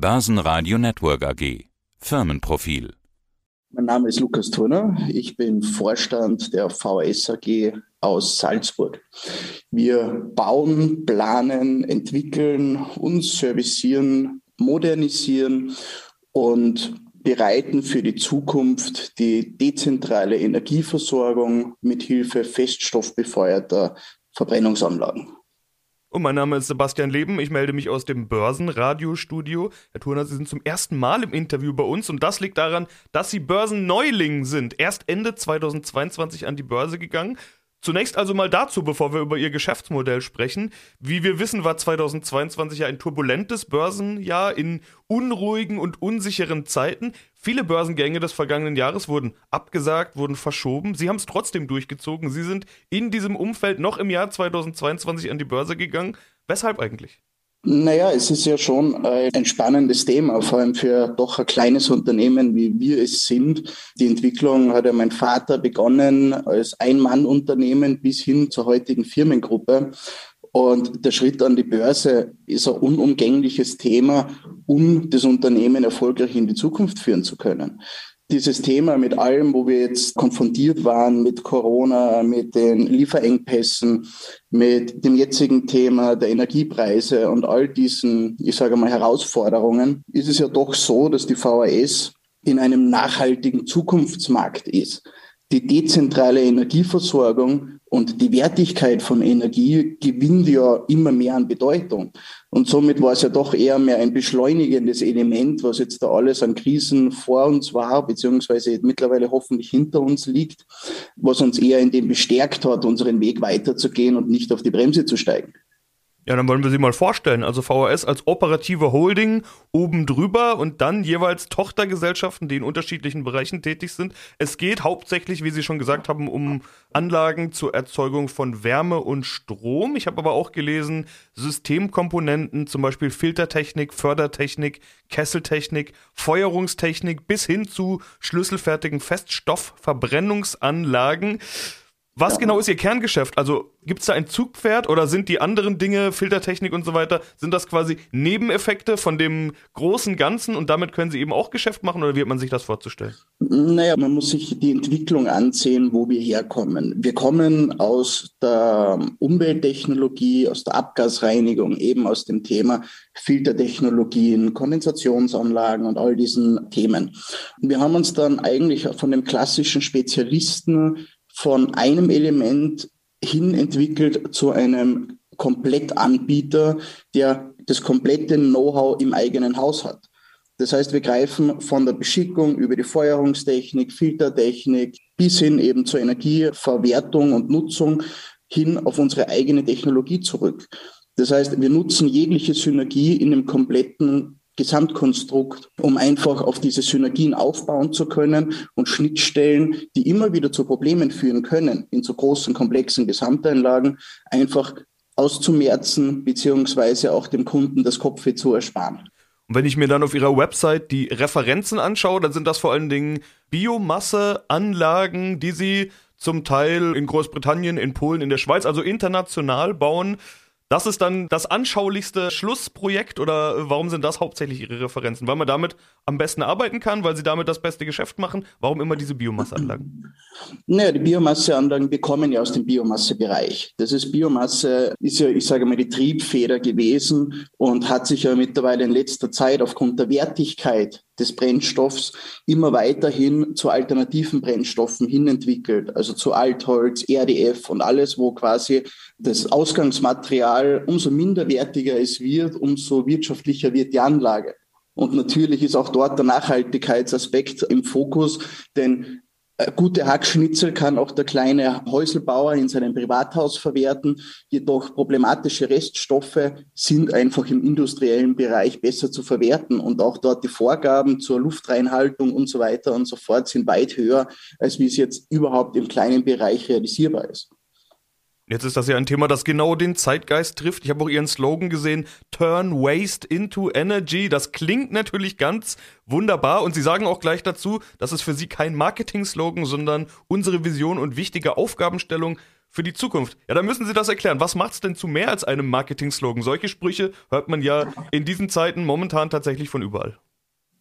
Börsenradio Network AG Firmenprofil Mein Name ist Lukas Turner. Ich bin Vorstand der VS AG aus Salzburg. Wir bauen, planen, entwickeln und servicieren, modernisieren und bereiten für die Zukunft die dezentrale Energieversorgung mit Hilfe feststoffbefeuerter Verbrennungsanlagen. Und mein Name ist Sebastian Leben. Ich melde mich aus dem Börsenradiostudio. Herr Turner, Sie sind zum ersten Mal im Interview bei uns und das liegt daran, dass Sie Börsenneuling sind. Erst Ende 2022 an die Börse gegangen. Zunächst also mal dazu, bevor wir über Ihr Geschäftsmodell sprechen. Wie wir wissen, war 2022 ja ein turbulentes Börsenjahr in unruhigen und unsicheren Zeiten. Viele Börsengänge des vergangenen Jahres wurden abgesagt, wurden verschoben. Sie haben es trotzdem durchgezogen. Sie sind in diesem Umfeld noch im Jahr 2022 an die Börse gegangen. Weshalb eigentlich? Naja, es ist ja schon ein spannendes Thema, vor allem für doch ein kleines Unternehmen, wie wir es sind. Die Entwicklung hat ja mein Vater begonnen als Ein-Mann-Unternehmen bis hin zur heutigen Firmengruppe. Und der Schritt an die Börse ist ein unumgängliches Thema, um das Unternehmen erfolgreich in die Zukunft führen zu können dieses Thema mit allem, wo wir jetzt konfrontiert waren, mit Corona, mit den Lieferengpässen, mit dem jetzigen Thema der Energiepreise und all diesen, ich sage mal, Herausforderungen, ist es ja doch so, dass die VAS in einem nachhaltigen Zukunftsmarkt ist. Die dezentrale Energieversorgung und die Wertigkeit von Energie gewinnt ja immer mehr an Bedeutung. Und somit war es ja doch eher mehr ein beschleunigendes Element, was jetzt da alles an Krisen vor uns war, beziehungsweise mittlerweile hoffentlich hinter uns liegt, was uns eher in dem bestärkt hat, unseren Weg weiterzugehen und nicht auf die Bremse zu steigen. Ja, dann wollen wir sie mal vorstellen. Also VHS als operative Holding oben drüber und dann jeweils Tochtergesellschaften, die in unterschiedlichen Bereichen tätig sind. Es geht hauptsächlich, wie Sie schon gesagt haben, um Anlagen zur Erzeugung von Wärme und Strom. Ich habe aber auch gelesen, Systemkomponenten, zum Beispiel Filtertechnik, Fördertechnik, Kesseltechnik, Feuerungstechnik bis hin zu schlüsselfertigen Feststoffverbrennungsanlagen. Was ja. genau ist Ihr Kerngeschäft? Also gibt es da ein Zugpferd oder sind die anderen Dinge, Filtertechnik und so weiter, sind das quasi Nebeneffekte von dem großen Ganzen und damit können Sie eben auch Geschäft machen oder wie hat man sich das vorzustellen? Naja, man muss sich die Entwicklung ansehen, wo wir herkommen. Wir kommen aus der Umwelttechnologie, aus der Abgasreinigung, eben aus dem Thema Filtertechnologien, Kondensationsanlagen und all diesen Themen. Und wir haben uns dann eigentlich von dem klassischen Spezialisten von einem Element hin entwickelt zu einem Komplettanbieter, der das komplette Know-how im eigenen Haus hat. Das heißt, wir greifen von der Beschickung über die Feuerungstechnik, Filtertechnik bis hin eben zur Energieverwertung und Nutzung hin auf unsere eigene Technologie zurück. Das heißt, wir nutzen jegliche Synergie in dem kompletten Gesamtkonstrukt, um einfach auf diese Synergien aufbauen zu können und Schnittstellen, die immer wieder zu Problemen führen können, in so großen, komplexen Gesamteinlagen, einfach auszumerzen, beziehungsweise auch dem Kunden das Kopfweh zu ersparen. Und wenn ich mir dann auf ihrer Website die Referenzen anschaue, dann sind das vor allen Dingen Biomasseanlagen, die sie zum Teil in Großbritannien, in Polen, in der Schweiz, also international bauen. Das ist dann das anschaulichste Schlussprojekt oder warum sind das hauptsächlich Ihre Referenzen? Weil man damit am besten arbeiten kann, weil Sie damit das beste Geschäft machen? Warum immer diese Biomasseanlagen? Naja, die Biomasseanlagen, wir kommen ja aus dem Biomassebereich. Das ist Biomasse, ist ja, ich sage mal, die Triebfeder gewesen und hat sich ja mittlerweile in letzter Zeit aufgrund der Wertigkeit des Brennstoffs immer weiterhin zu alternativen Brennstoffen hinentwickelt, also zu Altholz, RDF und alles, wo quasi das Ausgangsmaterial umso minderwertiger es wird, umso wirtschaftlicher wird die Anlage. Und natürlich ist auch dort der Nachhaltigkeitsaspekt im Fokus, denn gute Hackschnitzel kann auch der kleine Häuselbauer in seinem Privathaus verwerten. Jedoch problematische Reststoffe sind einfach im industriellen Bereich besser zu verwerten. Und auch dort die Vorgaben zur Luftreinhaltung und so weiter und so fort sind weit höher, als wie es jetzt überhaupt im kleinen Bereich realisierbar ist. Jetzt ist das ja ein Thema, das genau den Zeitgeist trifft. Ich habe auch Ihren Slogan gesehen, Turn Waste into Energy. Das klingt natürlich ganz wunderbar und Sie sagen auch gleich dazu, das ist für Sie kein Marketing-Slogan, sondern unsere Vision und wichtige Aufgabenstellung für die Zukunft. Ja, dann müssen Sie das erklären. Was macht es denn zu mehr als einem Marketing-Slogan? Solche Sprüche hört man ja in diesen Zeiten momentan tatsächlich von überall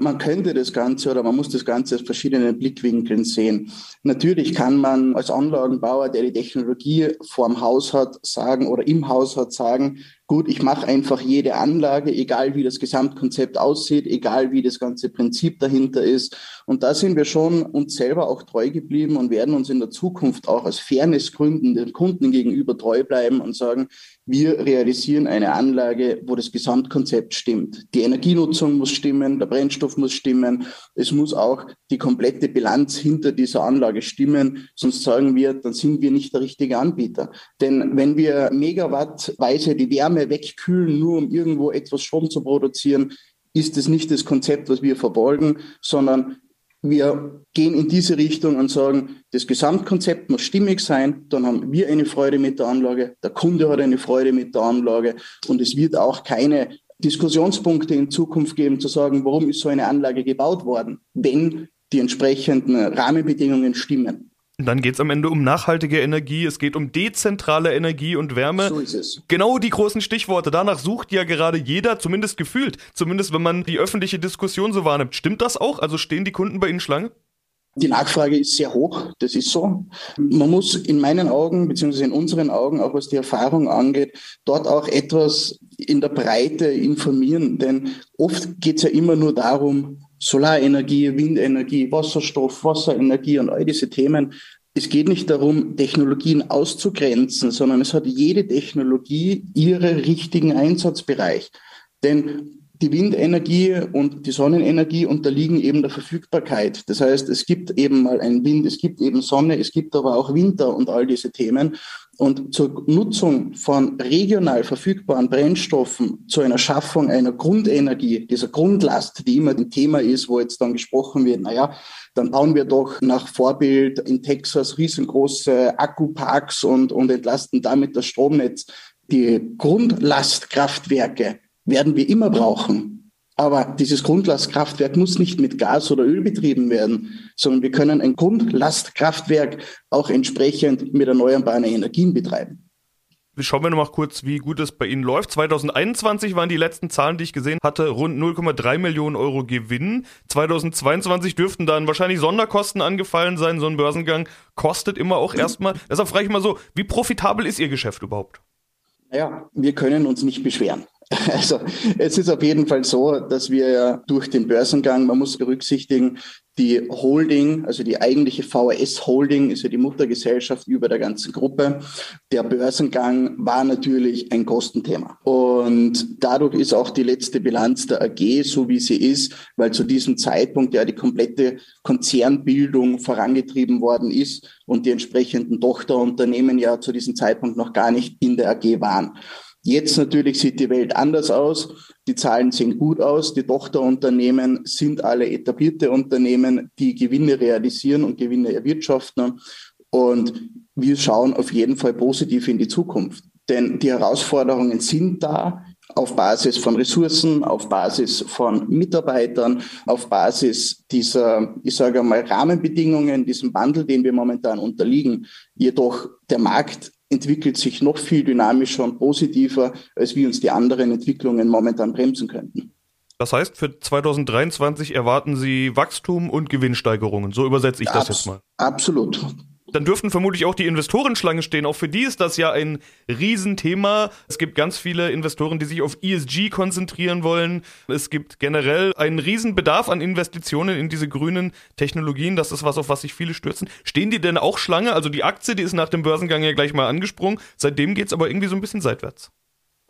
man könnte das Ganze oder man muss das Ganze aus verschiedenen Blickwinkeln sehen. Natürlich kann man als Anlagenbauer, der die Technologie vorm Haus hat, sagen oder im Haus hat, sagen, gut, ich mache einfach jede Anlage, egal wie das Gesamtkonzept aussieht, egal wie das ganze Prinzip dahinter ist. Und da sind wir schon uns selber auch treu geblieben und werden uns in der Zukunft auch aus Fairnessgründen den Kunden gegenüber treu bleiben und sagen, wir realisieren eine Anlage, wo das Gesamtkonzept stimmt. Die Energienutzung muss stimmen, der Brennstoff muss stimmen, es muss auch die komplette Bilanz hinter dieser Anlage stimmen, sonst sagen wir, dann sind wir nicht der richtige Anbieter. Denn wenn wir megawattweise die Wärme wegkühlen, nur um irgendwo etwas Strom zu produzieren, ist es nicht das Konzept, was wir verfolgen, sondern wir gehen in diese Richtung und sagen, das Gesamtkonzept muss stimmig sein, dann haben wir eine Freude mit der Anlage, der Kunde hat eine Freude mit der Anlage und es wird auch keine Diskussionspunkte in Zukunft geben, zu sagen, warum ist so eine Anlage gebaut worden, wenn die entsprechenden Rahmenbedingungen stimmen. Dann geht es am Ende um nachhaltige Energie, es geht um dezentrale Energie und Wärme. So ist es. Genau die großen Stichworte. Danach sucht ja gerade jeder, zumindest gefühlt, zumindest wenn man die öffentliche Diskussion so wahrnimmt. Stimmt das auch? Also stehen die Kunden bei Ihnen Schlange? Die Nachfrage ist sehr hoch, das ist so. Man muss in meinen Augen, beziehungsweise in unseren Augen, auch was die Erfahrung angeht, dort auch etwas in der Breite informieren. Denn oft geht es ja immer nur darum, Solarenergie, Windenergie, Wasserstoff, Wasserenergie und all diese Themen. Es geht nicht darum, Technologien auszugrenzen, sondern es hat jede Technologie ihre richtigen Einsatzbereich. Denn die Windenergie und die Sonnenenergie unterliegen eben der Verfügbarkeit. Das heißt, es gibt eben mal einen Wind, es gibt eben Sonne, es gibt aber auch Winter und all diese Themen. Und zur Nutzung von regional verfügbaren Brennstoffen, zu einer Schaffung einer Grundenergie, dieser Grundlast, die immer ein Thema ist, wo jetzt dann gesprochen wird, naja, dann bauen wir doch nach Vorbild in Texas riesengroße Akkuparks und, und entlasten damit das Stromnetz. Die Grundlastkraftwerke werden wir immer brauchen. Aber dieses Grundlastkraftwerk muss nicht mit Gas oder Öl betrieben werden, sondern wir können ein Grundlastkraftwerk auch entsprechend mit erneuerbaren Energien betreiben. Schauen wir noch mal kurz, wie gut es bei Ihnen läuft. 2021 waren die letzten Zahlen, die ich gesehen hatte, rund 0,3 Millionen Euro Gewinn. 2022 dürften dann wahrscheinlich Sonderkosten angefallen sein. So ein Börsengang kostet immer auch erstmal. Deshalb frage ich mal so, wie profitabel ist Ihr Geschäft überhaupt? Naja, wir können uns nicht beschweren. Also es ist auf jeden Fall so, dass wir ja durch den Börsengang, man muss berücksichtigen, die Holding, also die eigentliche VHS Holding ist ja die Muttergesellschaft über der ganzen Gruppe. Der Börsengang war natürlich ein Kostenthema. Und dadurch ist auch die letzte Bilanz der AG so, wie sie ist, weil zu diesem Zeitpunkt ja die komplette Konzernbildung vorangetrieben worden ist und die entsprechenden Tochterunternehmen ja zu diesem Zeitpunkt noch gar nicht in der AG waren. Jetzt natürlich sieht die Welt anders aus. Die Zahlen sehen gut aus. Die Tochterunternehmen sind alle etablierte Unternehmen, die Gewinne realisieren und Gewinne erwirtschaften. Und wir schauen auf jeden Fall positiv in die Zukunft. Denn die Herausforderungen sind da auf Basis von Ressourcen, auf Basis von Mitarbeitern, auf Basis dieser, ich sage mal, Rahmenbedingungen, diesem Wandel, den wir momentan unterliegen. Jedoch der Markt entwickelt sich noch viel dynamischer und positiver, als wir uns die anderen Entwicklungen momentan bremsen könnten. Das heißt, für 2023 erwarten Sie Wachstum und Gewinnsteigerungen. So übersetze ich das Abs jetzt mal. Absolut dann dürften vermutlich auch die Investorenschlange stehen. Auch für die ist das ja ein Riesenthema. Es gibt ganz viele Investoren, die sich auf ESG konzentrieren wollen. Es gibt generell einen Riesenbedarf an Investitionen in diese grünen Technologien. Das ist was, auf was sich viele stürzen. Stehen die denn auch Schlange? Also die Aktie, die ist nach dem Börsengang ja gleich mal angesprungen. Seitdem geht es aber irgendwie so ein bisschen seitwärts.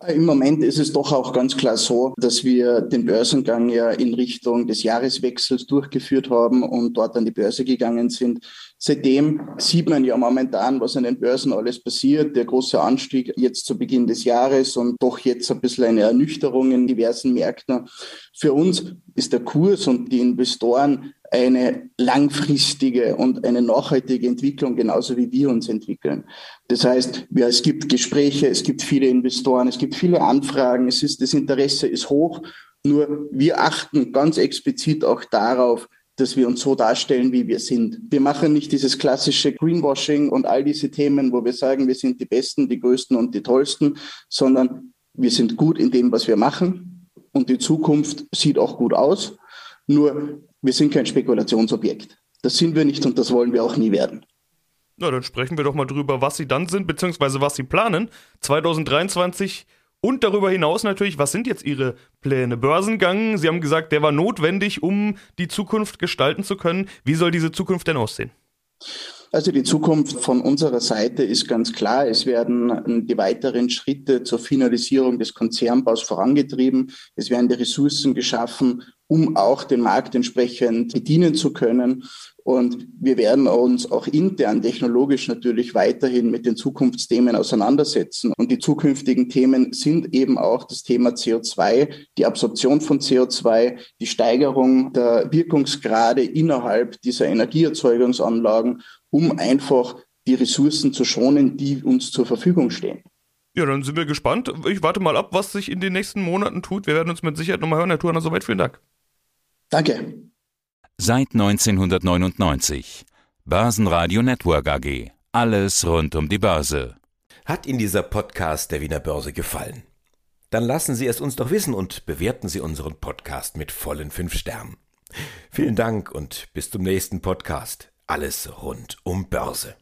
Im Moment ist es doch auch ganz klar so, dass wir den Börsengang ja in Richtung des Jahreswechsels durchgeführt haben und dort an die Börse gegangen sind. Seitdem sieht man ja momentan, was an den Börsen alles passiert. Der große Anstieg jetzt zu Beginn des Jahres und doch jetzt ein bisschen eine Ernüchterung in diversen Märkten. Für uns ist der Kurs und die Investoren eine langfristige und eine nachhaltige Entwicklung, genauso wie wir uns entwickeln. Das heißt, ja, es gibt Gespräche, es gibt viele Investoren, es gibt viele Anfragen, es ist, das Interesse ist hoch. Nur wir achten ganz explizit auch darauf, dass wir uns so darstellen, wie wir sind. Wir machen nicht dieses klassische Greenwashing und all diese Themen, wo wir sagen, wir sind die Besten, die Größten und die Tollsten, sondern wir sind gut in dem, was wir machen und die Zukunft sieht auch gut aus. Nur wir sind kein Spekulationsobjekt. Das sind wir nicht und das wollen wir auch nie werden. Na, dann sprechen wir doch mal drüber, was Sie dann sind, beziehungsweise was Sie planen. 2023 und darüber hinaus natürlich, was sind jetzt Ihre Pläne? Börsengang, Sie haben gesagt, der war notwendig, um die Zukunft gestalten zu können. Wie soll diese Zukunft denn aussehen? Also die Zukunft von unserer Seite ist ganz klar. Es werden die weiteren Schritte zur Finalisierung des Konzernbaus vorangetrieben. Es werden die Ressourcen geschaffen, um auch den Markt entsprechend bedienen zu können. Und wir werden uns auch intern technologisch natürlich weiterhin mit den Zukunftsthemen auseinandersetzen. Und die zukünftigen Themen sind eben auch das Thema CO2, die Absorption von CO2, die Steigerung der Wirkungsgrade innerhalb dieser Energieerzeugungsanlagen, um einfach die Ressourcen zu schonen, die uns zur Verfügung stehen. Ja, dann sind wir gespannt. Ich warte mal ab, was sich in den nächsten Monaten tut. Wir werden uns mit Sicherheit nochmal hören. Herr Turner, soweit vielen Dank. Danke. Seit 1999. Börsenradio Network AG. Alles rund um die Börse. Hat Ihnen dieser Podcast der Wiener Börse gefallen? Dann lassen Sie es uns doch wissen und bewerten Sie unseren Podcast mit vollen fünf Sternen. Vielen Dank und bis zum nächsten Podcast. Alles rund um Börse.